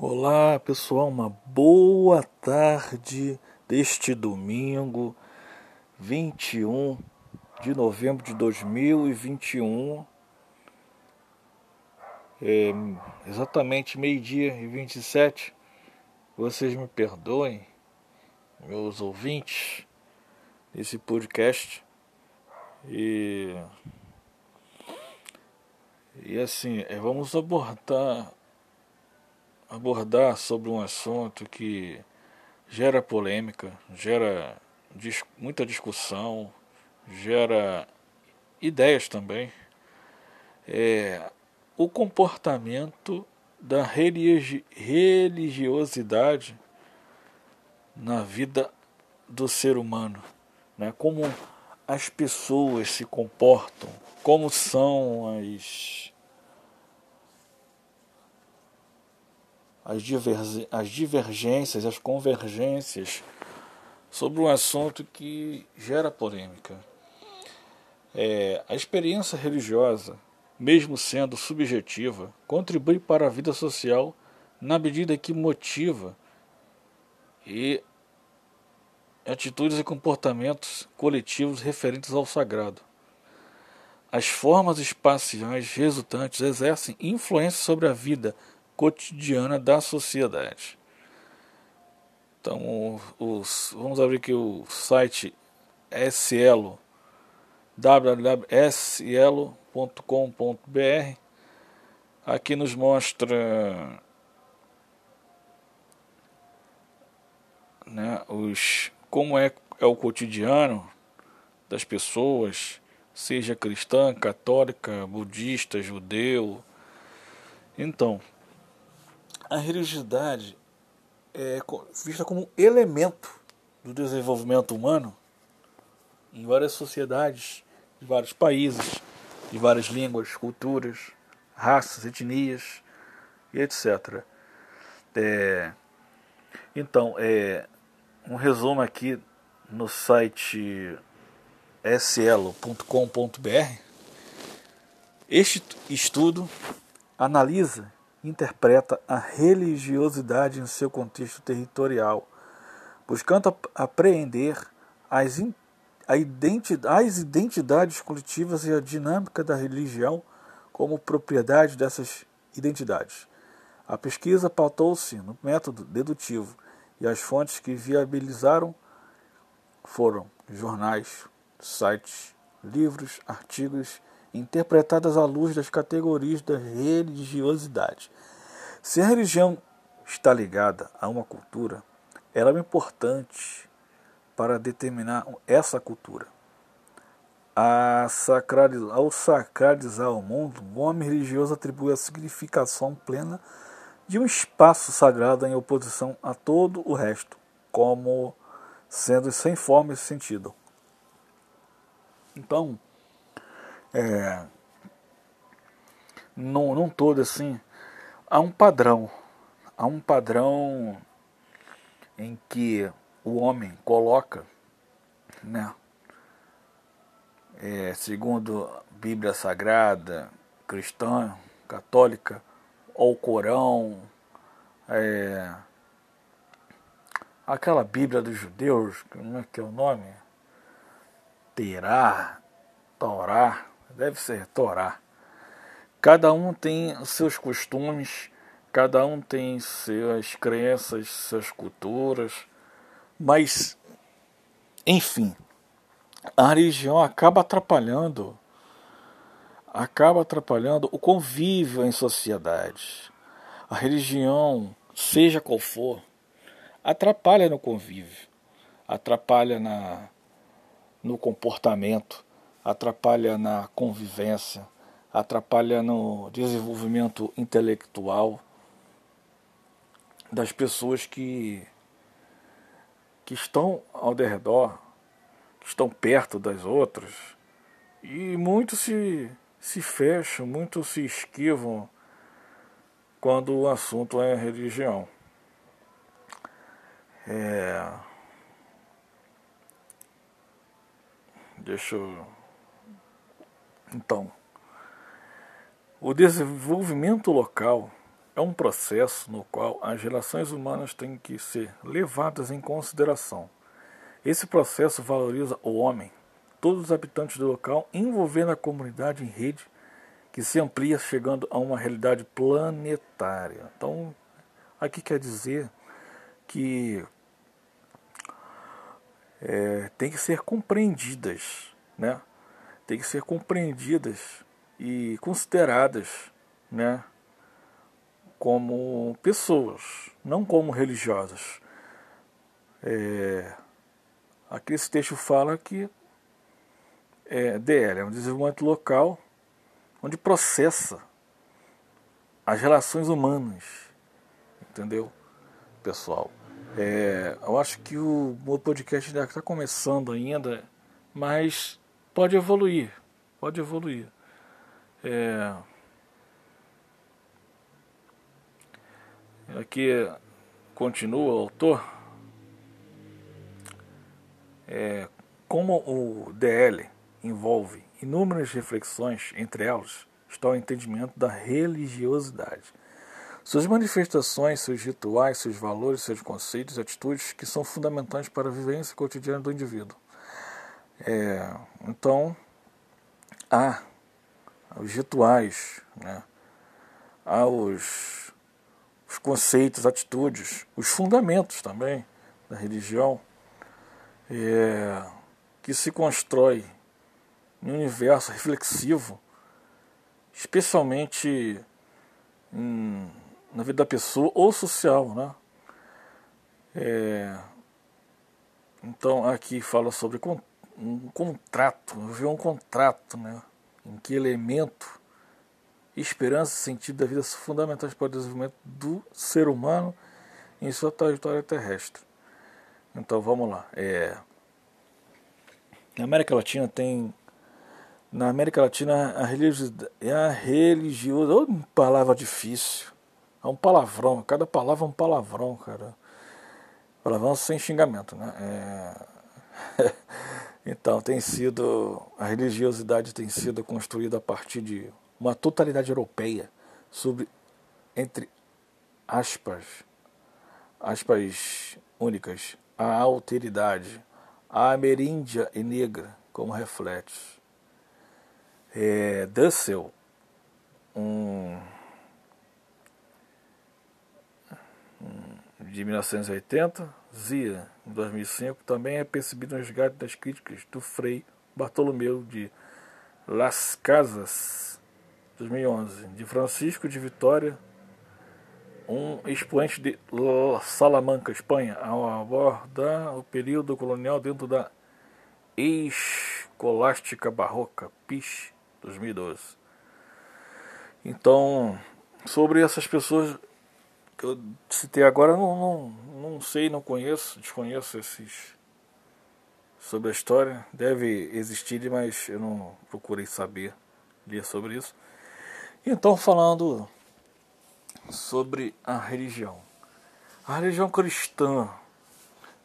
Olá pessoal, uma boa tarde deste domingo 21 de novembro de 2021, é, exatamente meio-dia e 27. Vocês me perdoem, meus ouvintes, desse podcast. E, e assim, é, vamos abordar abordar sobre um assunto que gera polêmica, gera dis muita discussão, gera ideias também. É, o comportamento da religi religiosidade na vida do ser humano, né? Como as pessoas se comportam, como são as as, as divergências, as convergências sobre um assunto que gera polêmica. É, a experiência religiosa, mesmo sendo subjetiva, contribui para a vida social na medida que motiva e atitudes e comportamentos coletivos referentes ao sagrado. As formas espaciais resultantes exercem influência sobre a vida cotidiana da sociedade. Então, os, vamos abrir aqui o site SL, www.sl.com.br. Aqui nos mostra né, os, como é, é o cotidiano das pessoas, seja cristã, católica, budista, judeu. Então, a religiosidade é vista como elemento do desenvolvimento humano em várias sociedades, de vários países, de várias línguas, culturas, raças, etnias e etc. É, então, é, um resumo aqui no site sl.com.br. Este estudo analisa interpreta a religiosidade em seu contexto territorial, buscando apreender as, as identidades coletivas e a dinâmica da religião como propriedade dessas identidades. A pesquisa pautou-se no método dedutivo e as fontes que viabilizaram foram jornais, sites, livros, artigos interpretadas à luz das categorias da religiosidade. Se a religião está ligada a uma cultura, ela é importante para determinar essa cultura. Sacralizar, ao sacralizar o mundo, o homem religioso atribui a significação plena de um espaço sagrado em oposição a todo o resto, como sendo sem forma e sentido. Então, é, num, todo assim, há um padrão. Há um padrão em que o homem coloca, né, é, segundo Bíblia Sagrada, cristã, católica, ou Corão, é, aquela Bíblia dos judeus, como é que é o nome? Terá, Torá, deve ser Torá. Cada um tem seus costumes, cada um tem suas crenças, suas culturas, mas, enfim, a religião acaba atrapalhando, acaba atrapalhando o convívio em sociedade. A religião, seja qual for, atrapalha no convívio, atrapalha na, no comportamento, atrapalha na convivência, atrapalha no desenvolvimento intelectual das pessoas que, que estão ao redor, que estão perto das outras, e muitos se, se fecham, muitos se esquivam quando o assunto é religião. É... Deixa eu então, o desenvolvimento local é um processo no qual as relações humanas têm que ser levadas em consideração. Esse processo valoriza o homem, todos os habitantes do local, envolvendo a comunidade em rede que se amplia chegando a uma realidade planetária. Então, aqui quer dizer que é, tem que ser compreendidas, né? Tem que ser compreendidas e consideradas, né? Como pessoas, não como religiosas. É, aqui esse texto fala que é, DL é um desenvolvimento local onde processa as relações humanas, entendeu, pessoal? É, eu acho que o meu podcast ainda está começando ainda, mas pode evoluir, pode evoluir. É, aqui continua o autor. É, como o DL envolve inúmeras reflexões, entre elas está o entendimento da religiosidade suas manifestações, seus rituais, seus valores, seus conceitos atitudes que são fundamentais para a vivência cotidiana do indivíduo. É, então, há os rituais, né? há os, os conceitos, atitudes, os fundamentos também da religião, é, que se constrói um universo reflexivo, especialmente em na vida da pessoa ou social, né? É, então aqui fala sobre um contrato, ver um contrato, né? Em que elemento, esperança e sentido da vida são fundamentais para o desenvolvimento do ser humano em sua trajetória terrestre. Então vamos lá. É, na América Latina tem na América Latina a religiosidade, a religiosidade, oh, palavra difícil. É um palavrão, cada palavra é um palavrão, cara. Palavrão sem xingamento, né? É... então, tem sido. A religiosidade tem sido construída a partir de uma totalidade europeia sobre, entre aspas, aspas únicas, a alteridade, a ameríndia e negra, como reflete. É, Dussel, um de 1980, Zia, em 2005, também é percebido no resgate das críticas do Frei Bartolomeu de Las Casas, 2011, de Francisco de Vitória, um expoente de Salamanca, Espanha, ao abordar o período colonial dentro da escolástica barroca, PIS, 2012. Então, sobre essas pessoas que eu citei agora, não, não, não sei, não conheço, desconheço esses sobre a história. Deve existir, mas eu não procurei saber, ler sobre isso. Então, falando sobre a religião. A religião cristã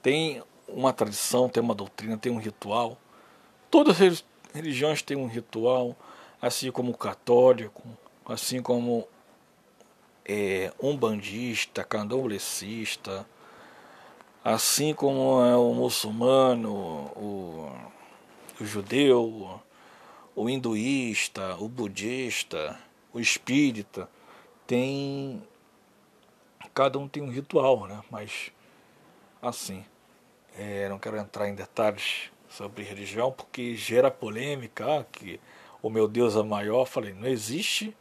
tem uma tradição, tem uma doutrina, tem um ritual. Todas as religiões têm um ritual, assim como o católico, assim como é, umbandista, candomblessista, assim como é o muçulmano, o, o judeu, o hinduísta, o budista, o espírita, tem cada um tem um ritual, né? Mas assim, é, não quero entrar em detalhes sobre religião porque gera polêmica, ah, que o meu Deus é maior. Falei, não existe,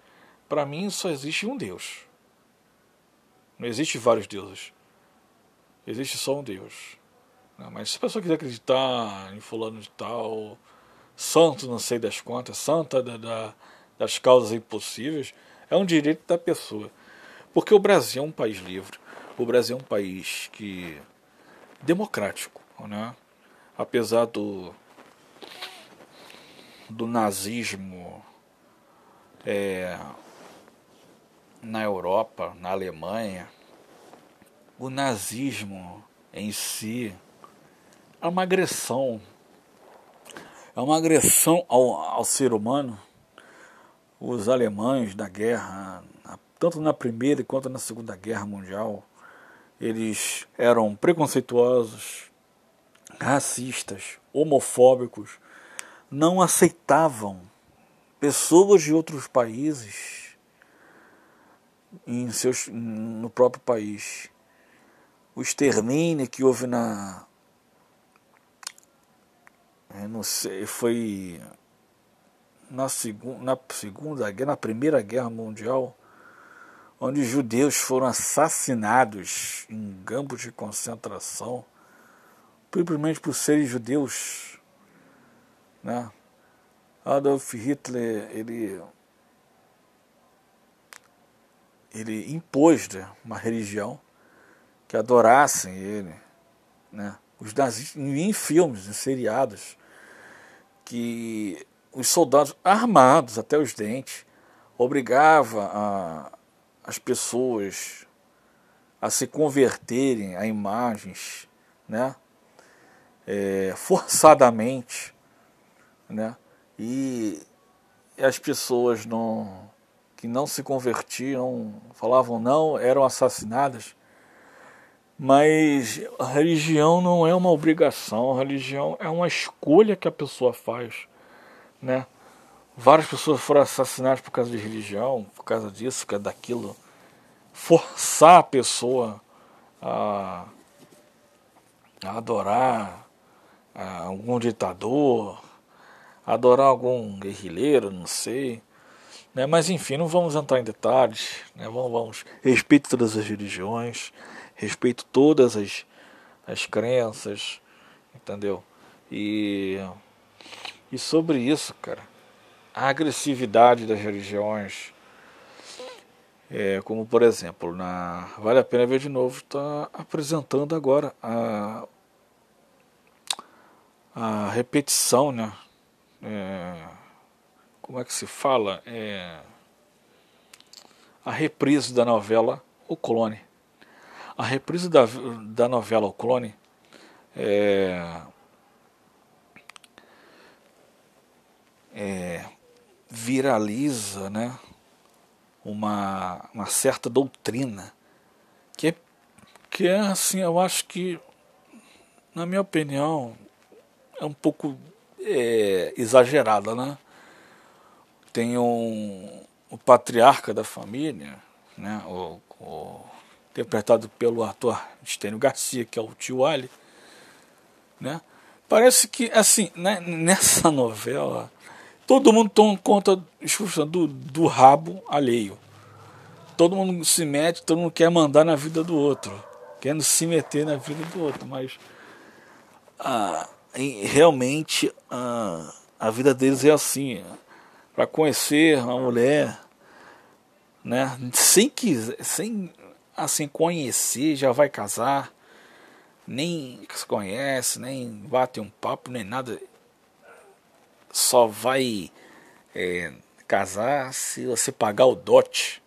para mim só existe um Deus. Não existe vários deuses. Existe só um Deus. Mas se a pessoa quiser acreditar em fulano de tal, santo não sei das quantas, santa da, da, das causas impossíveis, é um direito da pessoa. Porque o Brasil é um país livre. O Brasil é um país que democrático, né? Apesar do do nazismo é, na Europa, na Alemanha, o nazismo em si é uma agressão. É uma agressão ao, ao ser humano. Os alemães da guerra, tanto na Primeira quanto na Segunda Guerra Mundial, eles eram preconceituosos, racistas, homofóbicos, não aceitavam pessoas de outros países em seus, no próprio país. O extermínio que houve na. não sei, foi na, segu, na segunda guerra, na primeira guerra mundial, onde judeus foram assassinados em campos de concentração, simplesmente por serem judeus, né? Adolf Hitler ele ele impôs né, uma religião que adorassem ele, né? Os nazistas em filmes, em seriados, que os soldados armados até os dentes obrigava a, as pessoas a se converterem a imagens, né? É, forçadamente, né? E as pessoas não, que não se convertiam, falavam não, eram assassinadas. Mas a religião não é uma obrigação, a religião é uma escolha que a pessoa faz, né? Várias pessoas foram assassinadas por causa de religião, por causa disso, por causa daquilo. Forçar a pessoa a, a adorar a algum ditador, adorar algum guerrilheiro, não sei. Né? Mas enfim, não vamos entrar em detalhes. Né? Vamos, vamos. Respeito todas as religiões, respeito todas as, as crenças, entendeu? E, e sobre isso, cara, a agressividade das religiões, é, como por exemplo, na Vale a Pena Ver de Novo, está apresentando agora a, a repetição, né? é, como é que se fala? É, a reprise da novela O Clone. A reprise da, da novela O Clone é, é, viraliza né, uma, uma certa doutrina que é, que é assim, eu acho que, na minha opinião, é um pouco é, exagerada, né? Tem um, o patriarca da família, né? O, o, interpretado pelo ator Estênio Garcia, que é o tio Ali, né? Parece que, assim, né, nessa novela, todo mundo toma conta do, do rabo alheio. Todo mundo se mete, todo mundo quer mandar na vida do outro, querendo se meter na vida do outro, mas... Ah, realmente a, a vida deles é assim. Para conhecer uma mulher, né, sem quiser, sem assim conhecer, já vai casar, nem se conhece, nem bate um papo, nem nada. Só vai é, casar se você pagar o dote,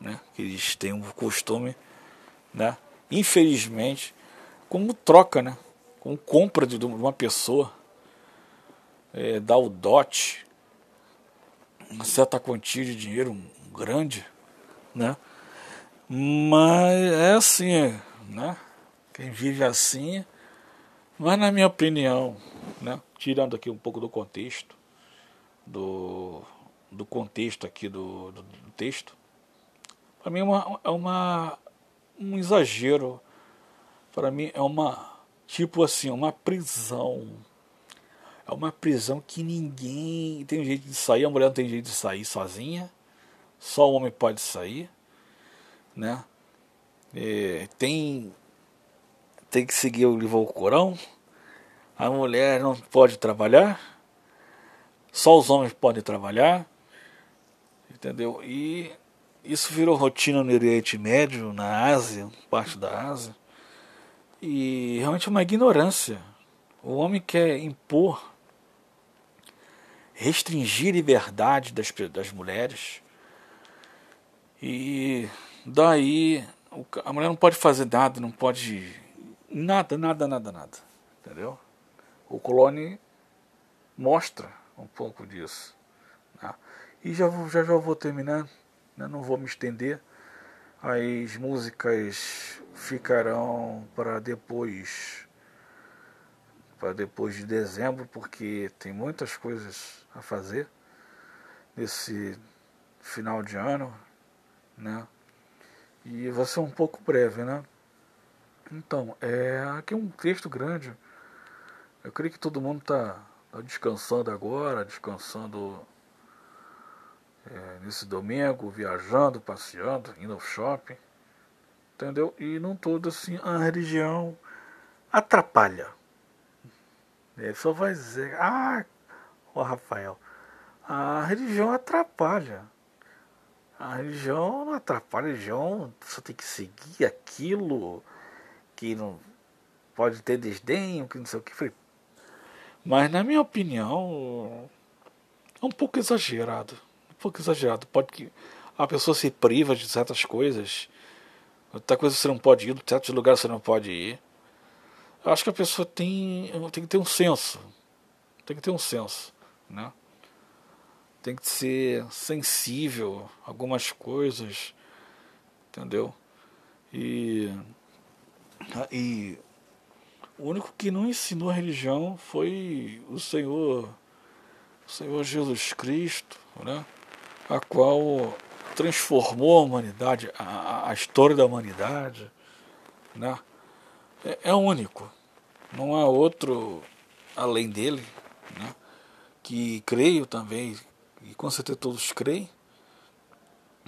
né? Que eles têm um costume, né? Infelizmente, como troca, né? com compra de uma pessoa, é, dá o dote, uma certa quantia de dinheiro grande, né? Mas é assim, né? Quem vive assim, mas na minha opinião, né? Tirando aqui um pouco do contexto, do, do contexto aqui do, do, do texto, para mim é, uma, é uma, um exagero, para mim é uma tipo assim, uma prisão. É uma prisão que ninguém tem jeito de sair, a mulher não tem jeito de sair sozinha, só o homem pode sair, né? É, tem, tem que seguir o livro ao Corão, a mulher não pode trabalhar, só os homens podem trabalhar, entendeu? E isso virou rotina no Oriente Médio, na Ásia, parte da Ásia. E realmente é uma ignorância. O homem quer impor, restringir a liberdade das, das mulheres. E daí a mulher não pode fazer nada, não pode. Nada, nada, nada, nada. Entendeu? O clone mostra um pouco disso. Né? E já, já, já vou terminar. né? não vou me estender. As músicas ficarão para depois para depois de dezembro, porque tem muitas coisas a fazer nesse final de ano, né? E vai ser um pouco breve, né? Então, é aqui é um texto grande. Eu creio que todo mundo está tá descansando agora, descansando é, nesse domingo, viajando, passeando, indo ao shopping, entendeu? E não todo assim, a religião atrapalha. Ele só vai dizer, ah, o Rafael, a religião atrapalha. A religião não atrapalha, a religião você tem que seguir aquilo que não pode ter desdém, que não sei o que. Mas na minha opinião é um pouco exagerado. Um pouco exagerado. Pode que a pessoa se priva de certas coisas. Outra coisa você não pode ir, certos lugares você não pode ir. Eu acho que a pessoa tem, tem que ter um senso. Tem que ter um senso, né? tem que ser sensível a algumas coisas, entendeu? E, e o único que não ensinou a religião foi o Senhor, o Senhor Jesus Cristo, né? A qual transformou a humanidade, a, a história da humanidade, né? É, é único, não há outro além dele, né? Que creio também e com certeza todos creem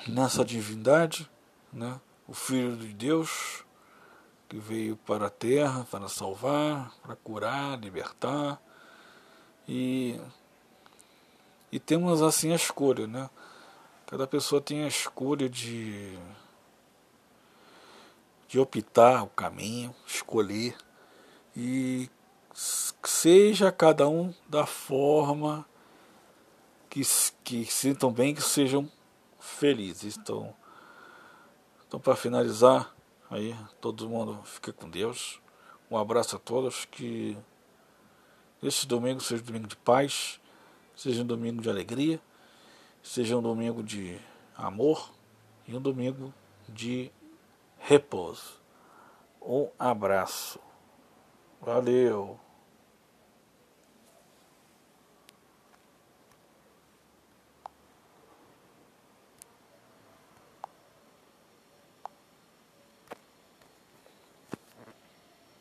nessa divindade, né? o Filho de Deus, que veio para a terra para salvar, para curar, libertar. E, e temos assim a escolha, né? Cada pessoa tem a escolha de, de optar o caminho, escolher, e seja cada um da forma que, que sintam bem, que sejam felizes. Então, então para finalizar, aí todo mundo fica com Deus. Um abraço a todos, que esse domingo seja um domingo de paz, seja um domingo de alegria, seja um domingo de amor e um domingo de repouso. Um abraço. Valeu.